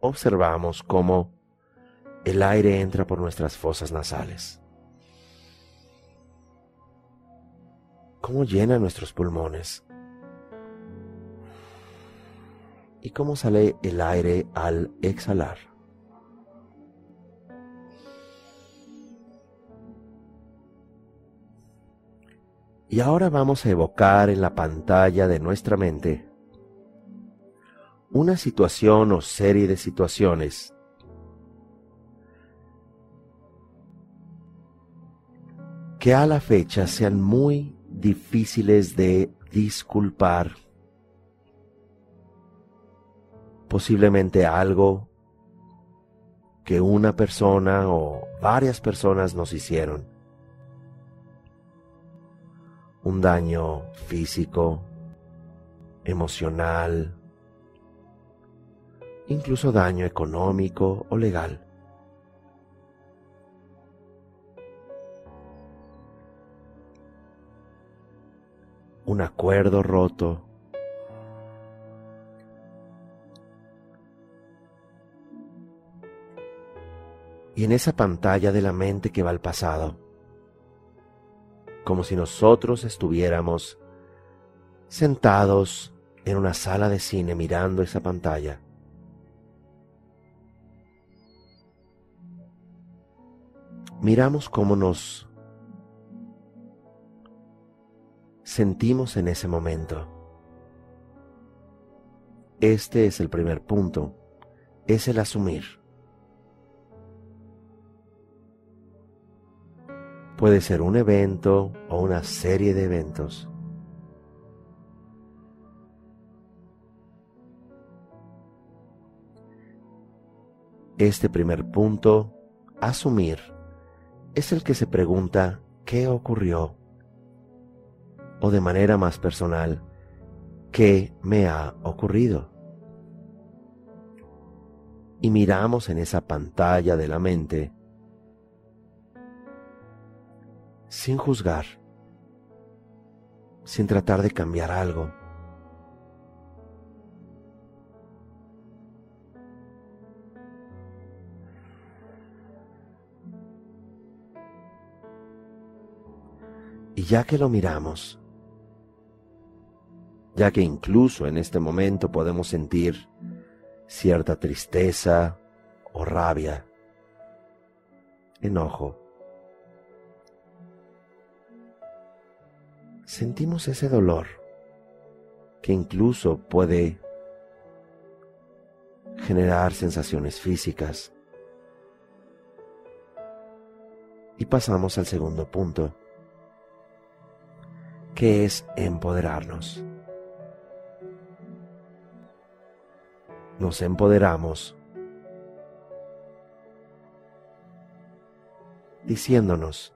observamos cómo el aire entra por nuestras fosas nasales, cómo llena nuestros pulmones y cómo sale el aire al exhalar. Y ahora vamos a evocar en la pantalla de nuestra mente una situación o serie de situaciones que a la fecha sean muy difíciles de disculpar. Posiblemente algo que una persona o varias personas nos hicieron un daño físico, emocional, incluso daño económico o legal. Un acuerdo roto. Y en esa pantalla de la mente que va al pasado, como si nosotros estuviéramos sentados en una sala de cine mirando esa pantalla. Miramos cómo nos sentimos en ese momento. Este es el primer punto, es el asumir. Puede ser un evento o una serie de eventos. Este primer punto, asumir, es el que se pregunta qué ocurrió o de manera más personal, qué me ha ocurrido. Y miramos en esa pantalla de la mente sin juzgar, sin tratar de cambiar algo. Ya que lo miramos, ya que incluso en este momento podemos sentir cierta tristeza o rabia, enojo, sentimos ese dolor que incluso puede generar sensaciones físicas. Y pasamos al segundo punto, que es empoderarnos. Nos empoderamos diciéndonos,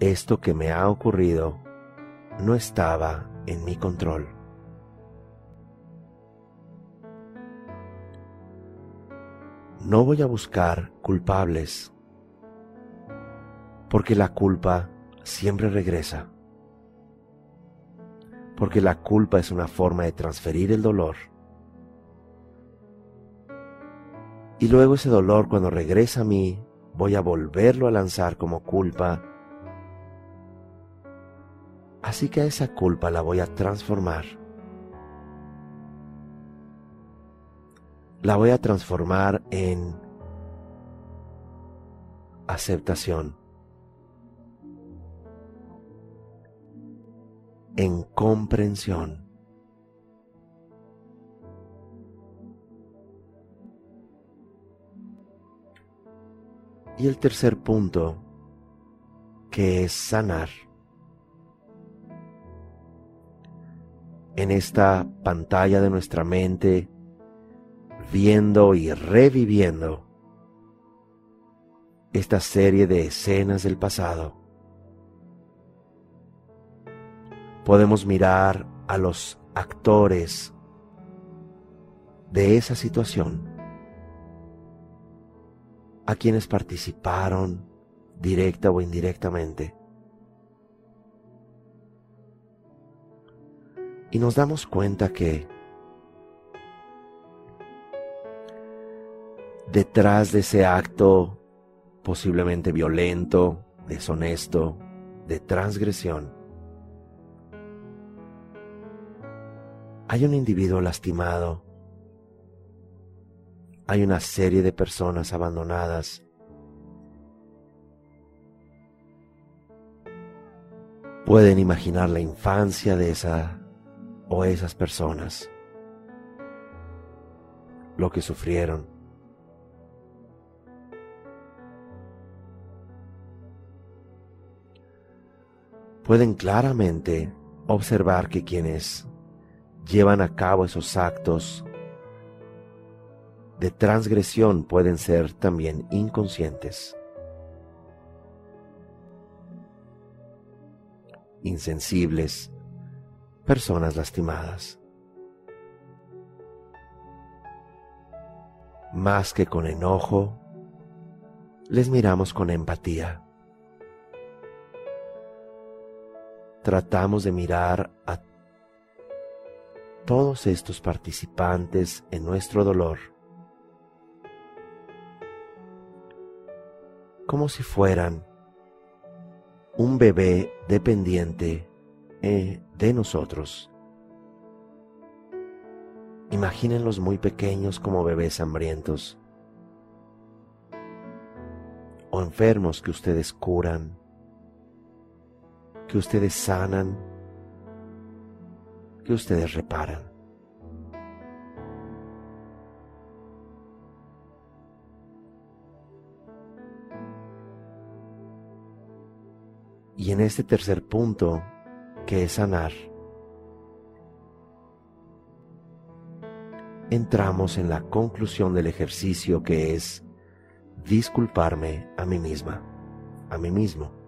esto que me ha ocurrido no estaba en mi control. No voy a buscar culpables, porque la culpa siempre regresa, porque la culpa es una forma de transferir el dolor. Y luego ese dolor cuando regresa a mí, voy a volverlo a lanzar como culpa. Así que a esa culpa la voy a transformar. La voy a transformar en aceptación, en comprensión. Y el tercer punto, que es sanar. En esta pantalla de nuestra mente, viendo y reviviendo esta serie de escenas del pasado. Podemos mirar a los actores de esa situación, a quienes participaron directa o indirectamente. Y nos damos cuenta que detrás de ese acto posiblemente violento, deshonesto, de transgresión, hay un individuo lastimado, hay una serie de personas abandonadas, pueden imaginar la infancia de esa o esas personas, lo que sufrieron, pueden claramente observar que quienes llevan a cabo esos actos de transgresión pueden ser también inconscientes, insensibles, personas lastimadas. Más que con enojo, les miramos con empatía. tratamos de mirar a todos estos participantes en nuestro dolor. Como si fueran un bebé dependiente eh, de nosotros. Imagínenlos muy pequeños como bebés hambrientos. O enfermos que ustedes curan que ustedes sanan, que ustedes reparan. Y en este tercer punto, que es sanar, entramos en la conclusión del ejercicio que es disculparme a mí misma, a mí mismo.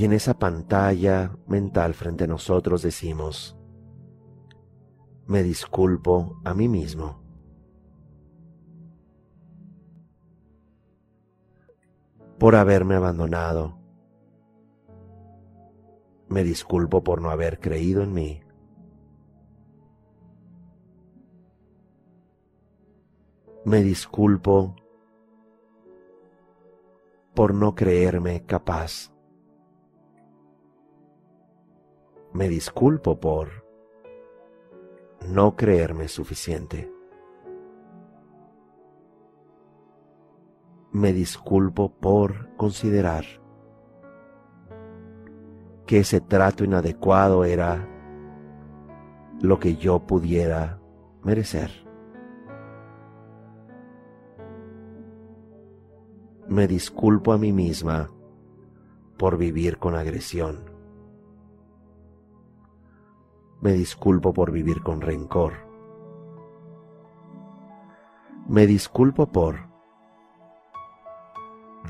Y en esa pantalla mental frente a nosotros decimos, me disculpo a mí mismo. por haberme abandonado. Me disculpo por no haber creído en mí. Me disculpo por no creerme capaz. Me disculpo por no creerme suficiente. Me disculpo por considerar que ese trato inadecuado era lo que yo pudiera merecer. Me disculpo a mí misma por vivir con agresión. Me disculpo por vivir con rencor. Me disculpo por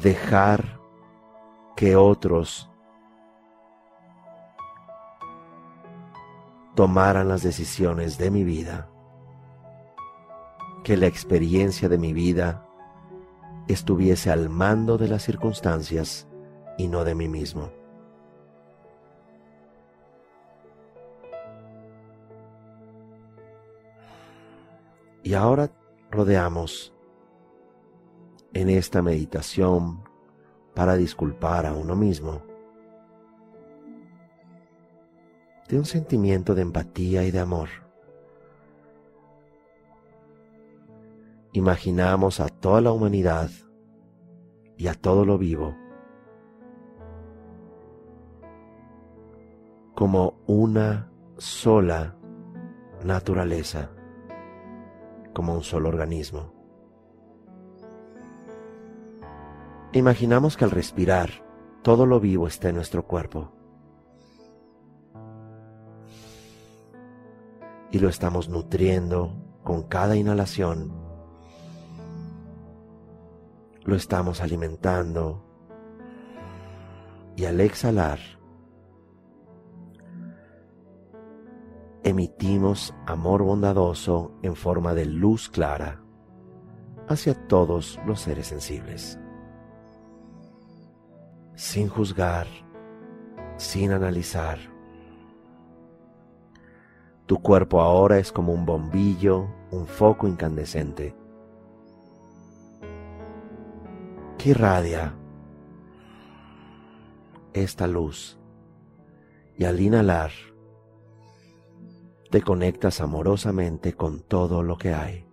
dejar que otros tomaran las decisiones de mi vida, que la experiencia de mi vida estuviese al mando de las circunstancias y no de mí mismo. Y ahora rodeamos en esta meditación para disculpar a uno mismo de un sentimiento de empatía y de amor, Imaginamos a toda la humanidad y a todo lo vivo como una sola naturaleza, como un solo organismo. Imaginamos que al respirar, todo lo vivo está en nuestro cuerpo. Y lo estamos nutriendo con cada inhalación. Lo estamos alimentando. Y al exhalar, emitimos amor bondadoso en forma de luz clara hacia todos los seres sensibles. Sin juzgar, sin analizar. Tu cuerpo ahora es como un bombillo, un foco incandescente que irradia esta luz y al inhalar te conectas amorosamente con todo lo que hay.